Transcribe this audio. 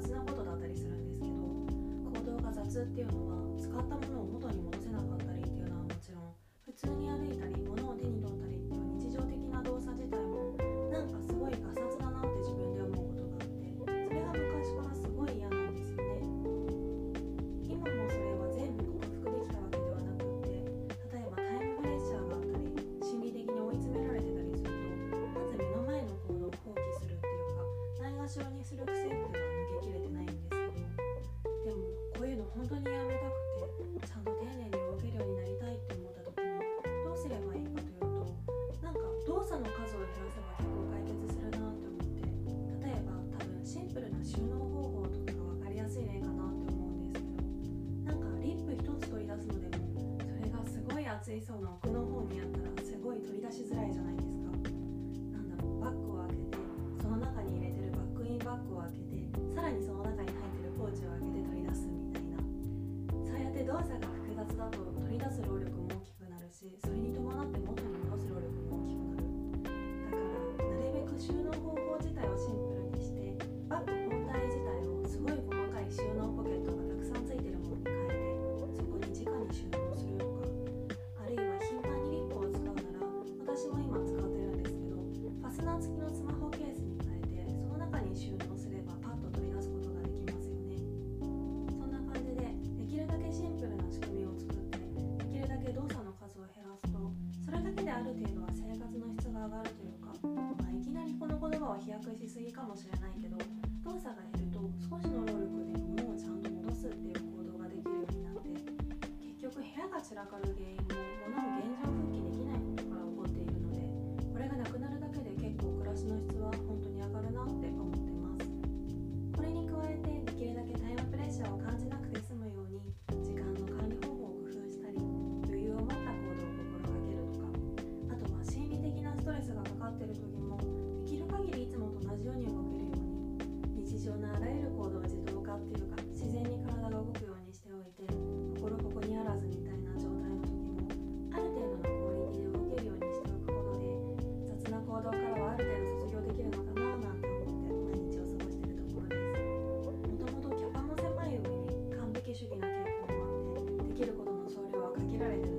雑なことだったりするんですけど行動が雑っていうのは使ったものを元に戻せなかったりっ水槽の奥の方にあったらすごい取り出しづらいじゃないですか。なんだろう。バッグを開けてその中に入れてるバックインバッグを開けてさらにその中に入ってるポーチを開けて取り出すみたいな。そうやって動作が複雑だと取り出す労力過ぎかもしれないけど動作が減ると少しの労力で物をちゃんと戻すっていう行動ができるようになって結局部屋が散らかる原因も物を現状きることのそれは限られて